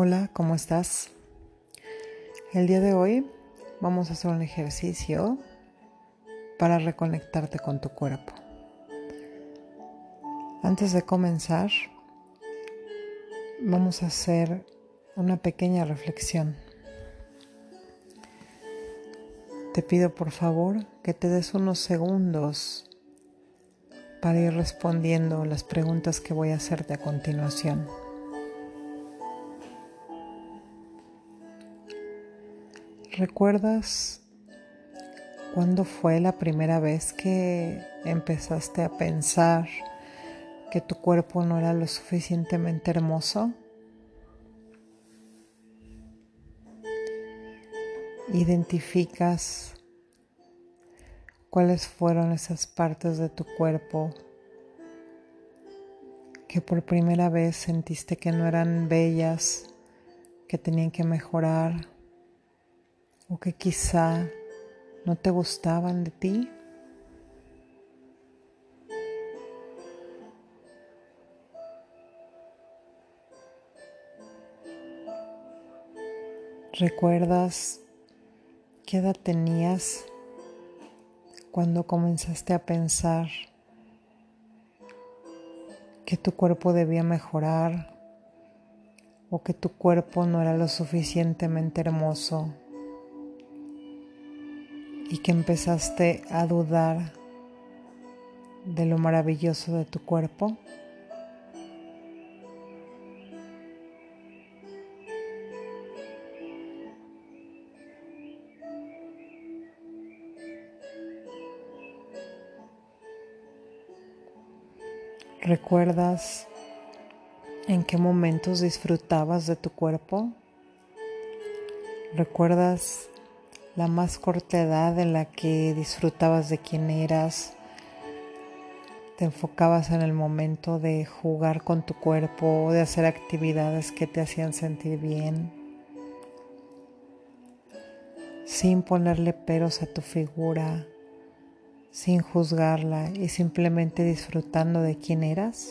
Hola, ¿cómo estás? El día de hoy vamos a hacer un ejercicio para reconectarte con tu cuerpo. Antes de comenzar, vamos a hacer una pequeña reflexión. Te pido por favor que te des unos segundos para ir respondiendo las preguntas que voy a hacerte a continuación. ¿Recuerdas cuándo fue la primera vez que empezaste a pensar que tu cuerpo no era lo suficientemente hermoso? Identificas cuáles fueron esas partes de tu cuerpo que por primera vez sentiste que no eran bellas, que tenían que mejorar o que quizá no te gustaban de ti. ¿Recuerdas qué edad tenías cuando comenzaste a pensar que tu cuerpo debía mejorar o que tu cuerpo no era lo suficientemente hermoso y que empezaste a dudar de lo maravilloso de tu cuerpo. ¿Recuerdas en qué momentos disfrutabas de tu cuerpo? ¿Recuerdas la más corta edad en la que disfrutabas de quién eras, te enfocabas en el momento de jugar con tu cuerpo, de hacer actividades que te hacían sentir bien, sin ponerle peros a tu figura, sin juzgarla y simplemente disfrutando de quién eras.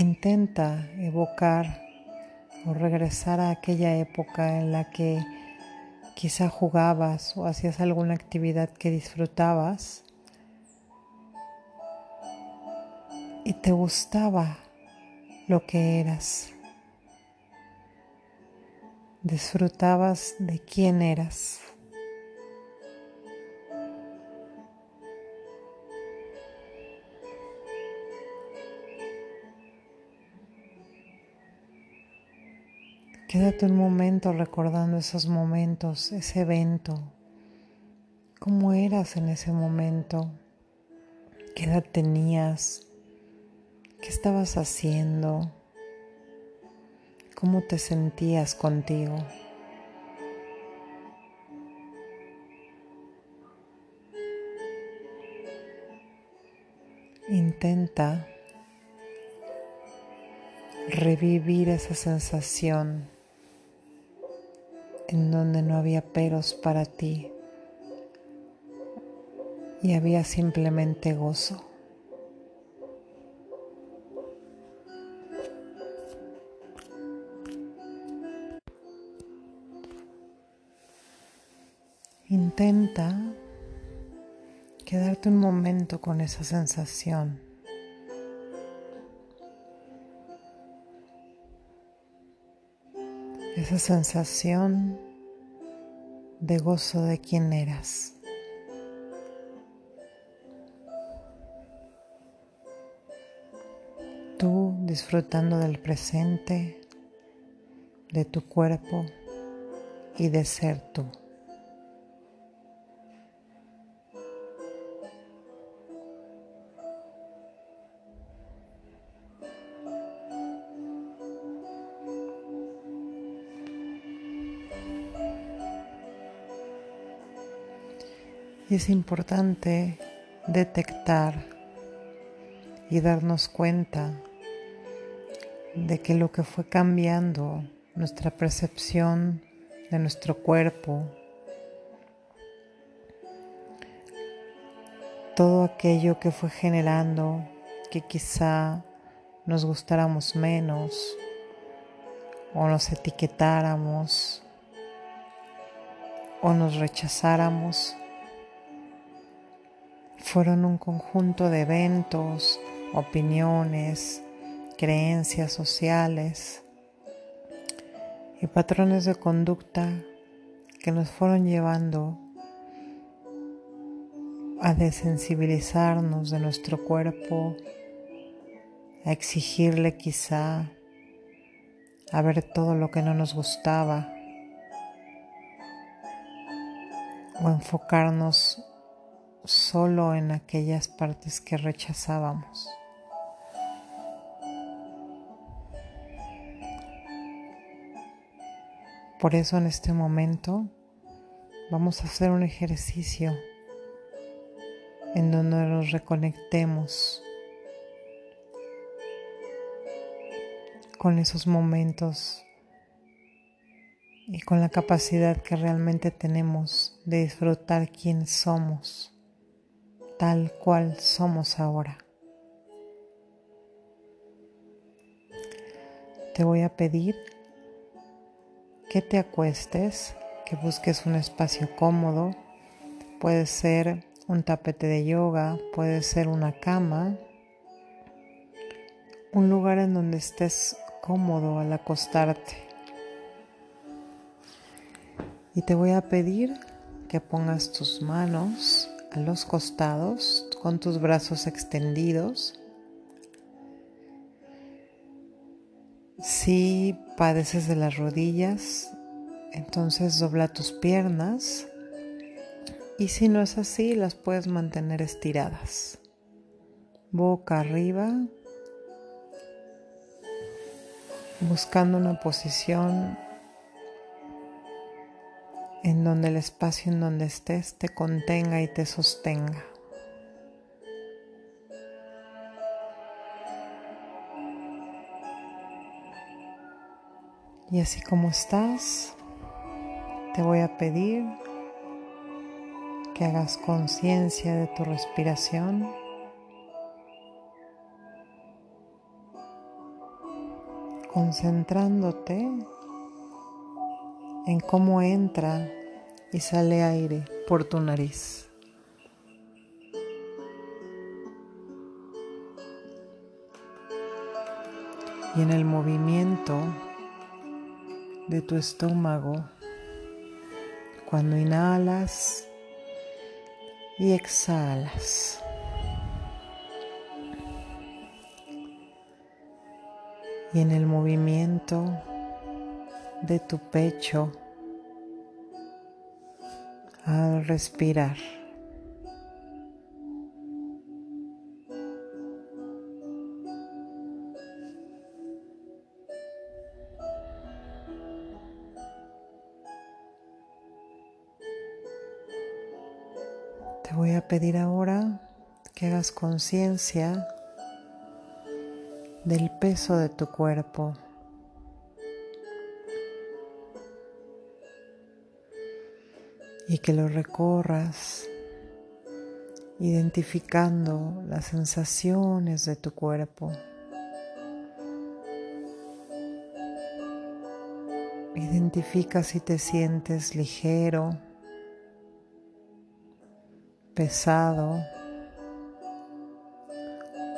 Intenta evocar o regresar a aquella época en la que quizá jugabas o hacías alguna actividad que disfrutabas y te gustaba lo que eras. Disfrutabas de quién eras. Quédate un momento recordando esos momentos, ese evento. ¿Cómo eras en ese momento? ¿Qué edad tenías? ¿Qué estabas haciendo? ¿Cómo te sentías contigo? Intenta revivir esa sensación en donde no había peros para ti y había simplemente gozo. Intenta quedarte un momento con esa sensación. Esa sensación de gozo de quien eras. Tú disfrutando del presente, de tu cuerpo y de ser tú. Y es importante detectar y darnos cuenta de que lo que fue cambiando nuestra percepción de nuestro cuerpo, todo aquello que fue generando que quizá nos gustáramos menos o nos etiquetáramos o nos rechazáramos. Fueron un conjunto de eventos, opiniones, creencias sociales y patrones de conducta que nos fueron llevando a desensibilizarnos de nuestro cuerpo, a exigirle quizá a ver todo lo que no nos gustaba o enfocarnos solo en aquellas partes que rechazábamos. Por eso en este momento vamos a hacer un ejercicio en donde nos reconectemos con esos momentos y con la capacidad que realmente tenemos de disfrutar quién somos, tal cual somos ahora. Te voy a pedir que te acuestes, que busques un espacio cómodo, puede ser un tapete de yoga, puede ser una cama, un lugar en donde estés cómodo al acostarte. Y te voy a pedir que pongas tus manos a los costados con tus brazos extendidos. Si padeces de las rodillas, entonces dobla tus piernas y si no es así, las puedes mantener estiradas. Boca arriba, buscando una posición en donde el espacio en donde estés te contenga y te sostenga. Y así como estás, te voy a pedir que hagas conciencia de tu respiración. concentrándote en cómo entra y sale aire por tu nariz. Y en el movimiento de tu estómago, cuando inhalas y exhalas. Y en el movimiento de tu pecho al respirar. Te voy a pedir ahora que hagas conciencia del peso de tu cuerpo. Y que lo recorras identificando las sensaciones de tu cuerpo. Identifica si te sientes ligero pesado,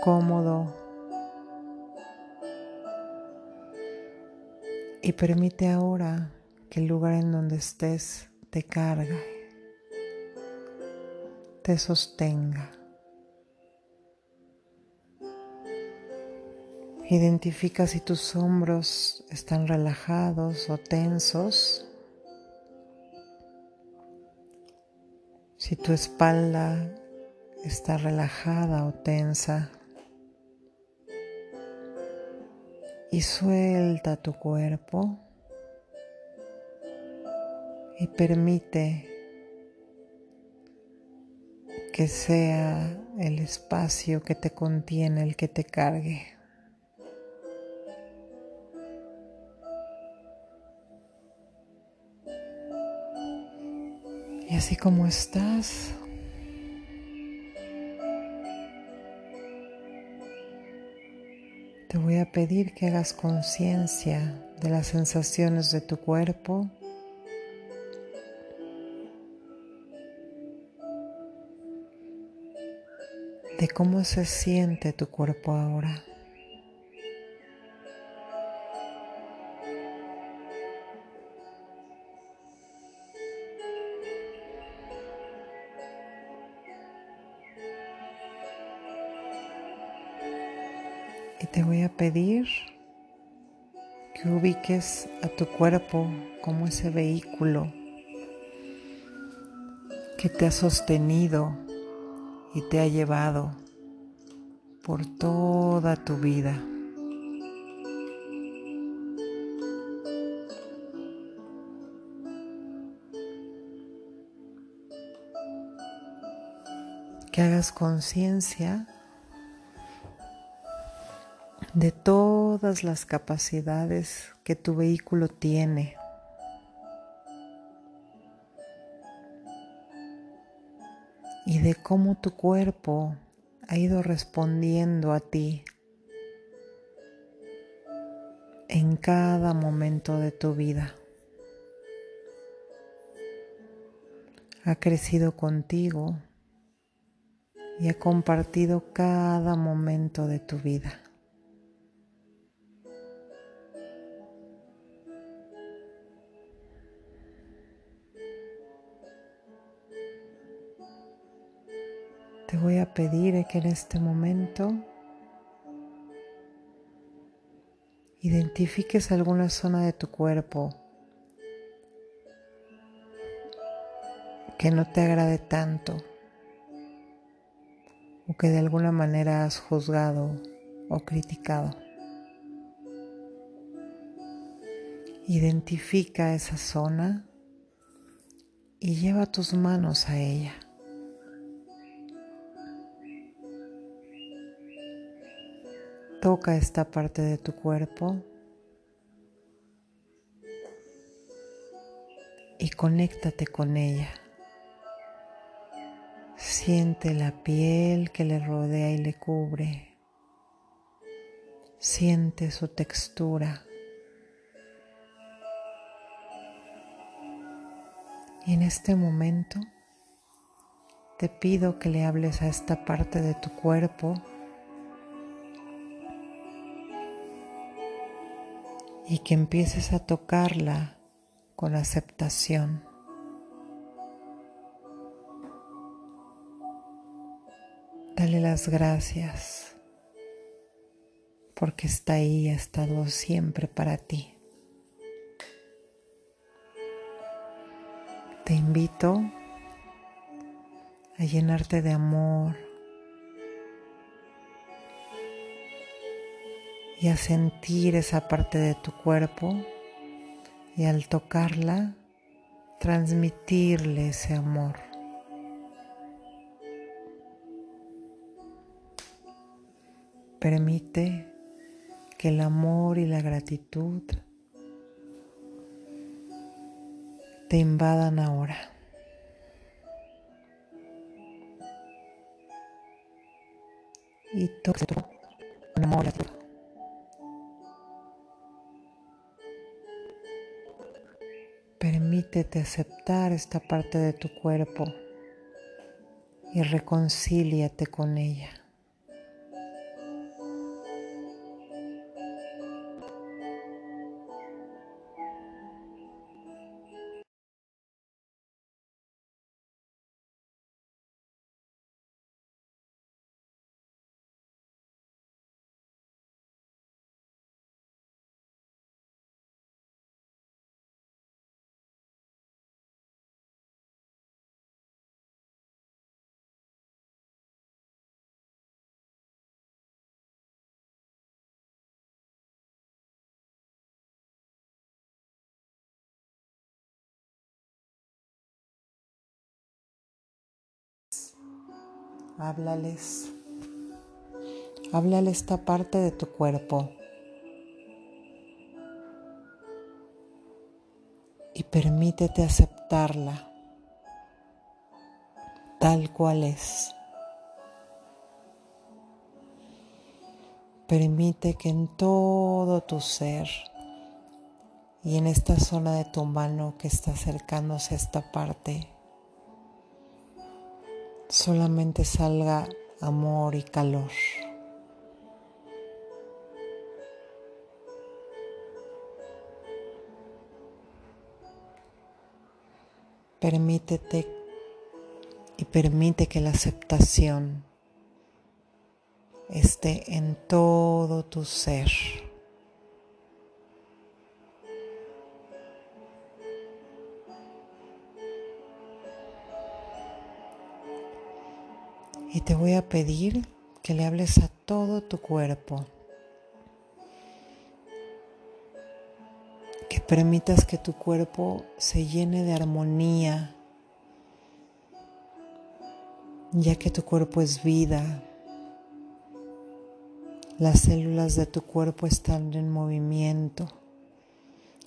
cómodo y permite ahora que el lugar en donde estés te cargue, te sostenga. Identifica si tus hombros están relajados o tensos. Si tu espalda está relajada o tensa. Y suelta tu cuerpo y permite que sea el espacio que te contiene el que te cargue. Y así como estás, Te voy a pedir que hagas conciencia de las sensaciones de tu cuerpo. De cómo se siente tu cuerpo ahora. Y te voy a pedir que ubiques a tu cuerpo como ese vehículo que te ha sostenido y te ha llevado por toda tu vida. Que hagas conciencia de todas las capacidades que tu vehículo tiene. Y de cómo tu cuerpo ha ido respondiendo a ti en cada momento de tu vida. Ha crecido contigo y ha compartido cada momento de tu vida. Te voy a pedir que en este momento identifiques alguna zona de tu cuerpo que no te agrade tanto o que de alguna manera has juzgado o criticado. Identifica esa zona y lleva tus manos a ella. Toca esta parte de tu cuerpo y conéctate con ella. Siente la piel que le rodea y le cubre. Siente su textura. Y en este momento te pido que le hables a esta parte de tu cuerpo y que empieces a tocarla con aceptación. Dale las gracias porque está ahí, ha estado siempre para ti. Te invito a llenarte de amor, y a sentir esa parte de tu cuerpo y al tocarla transmitirle ese amor. Permite que el amor y la gratitud te invadan ahora. Y un amor Permítete aceptar esta parte de tu cuerpo y reconcíliate con ella. Háblales. Háblale esta parte de tu cuerpo. Y permítete aceptarla tal cual es. Permite que en todo tu ser y en esta zona de tu mano que está acercándose a esta parte, solamente salga amor y calor. Permítete y permite que la aceptación esté en todo tu ser. Y te voy a pedir que le hables a todo tu cuerpo. Que permitas que tu cuerpo se llene de armonía, ya que tu cuerpo es vida. Las células de tu cuerpo están en movimiento,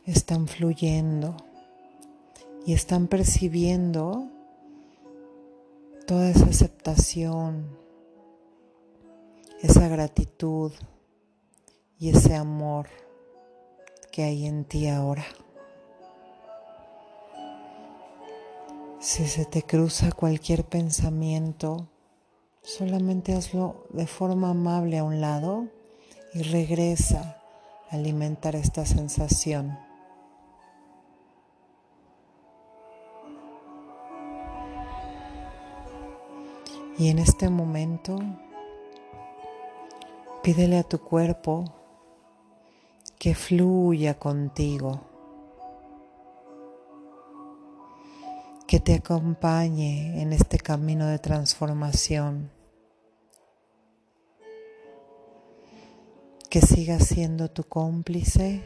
están fluyendo y están percibiendo toda esa aceptación, esa gratitud y ese amor que hay en ti ahora. Si se te cruza cualquier pensamiento, solamente hazlo de forma amable a un lado y regresa a alimentar esta sensación. Y en este momento pídele a tu cuerpo que fluya contigo, que te acompañe en este camino de transformación, que siga siendo tu cómplice,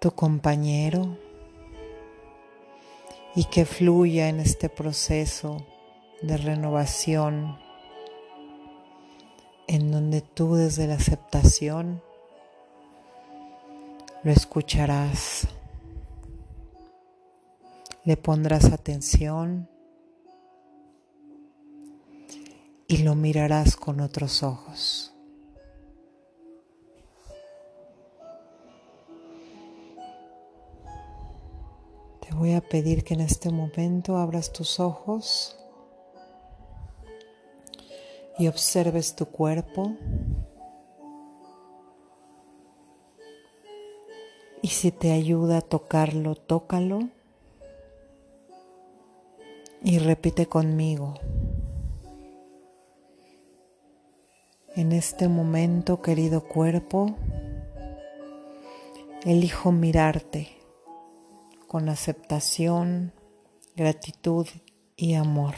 tu compañero y que fluya en este proceso de renovación en donde tú desde la aceptación lo escucharás, le pondrás atención y lo mirarás con otros ojos. Voy a pedir que en este momento abras tus ojos y observes tu cuerpo. Y si te ayuda a tocarlo, tócalo. Y repite conmigo. En este momento, querido cuerpo, elijo mirarte con aceptación, gratitud y amor.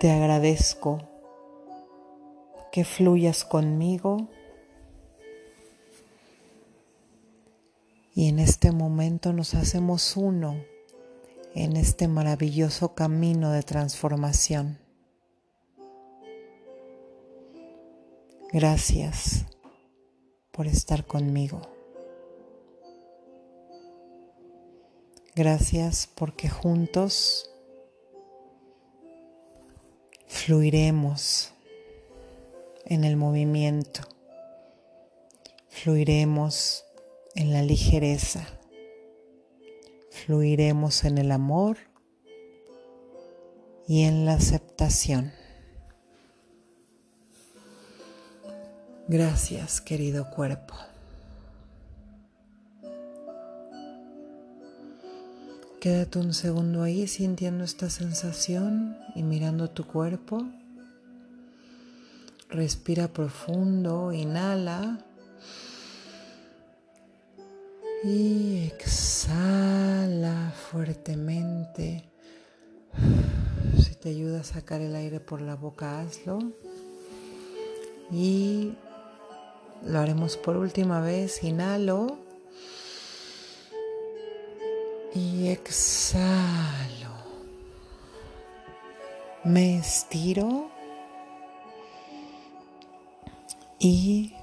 Te agradezco que fluyas conmigo y en este momento nos hacemos uno en este maravilloso camino de transformación. Gracias por estar conmigo. Gracias porque juntos fluiremos en el movimiento, fluiremos en la ligereza, fluiremos en el amor y en la aceptación. Gracias, querido cuerpo. Quédate un segundo ahí sintiendo esta sensación y mirando tu cuerpo. Respira profundo, inhala. Y exhala fuertemente. Si te ayuda a sacar el aire por la boca, hazlo. Y lo haremos por última vez. Inhalo y exhalo. Me estiro y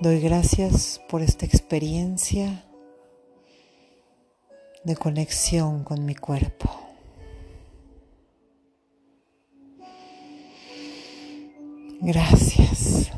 doy gracias por esta experiencia de conexión con mi cuerpo. Gracias.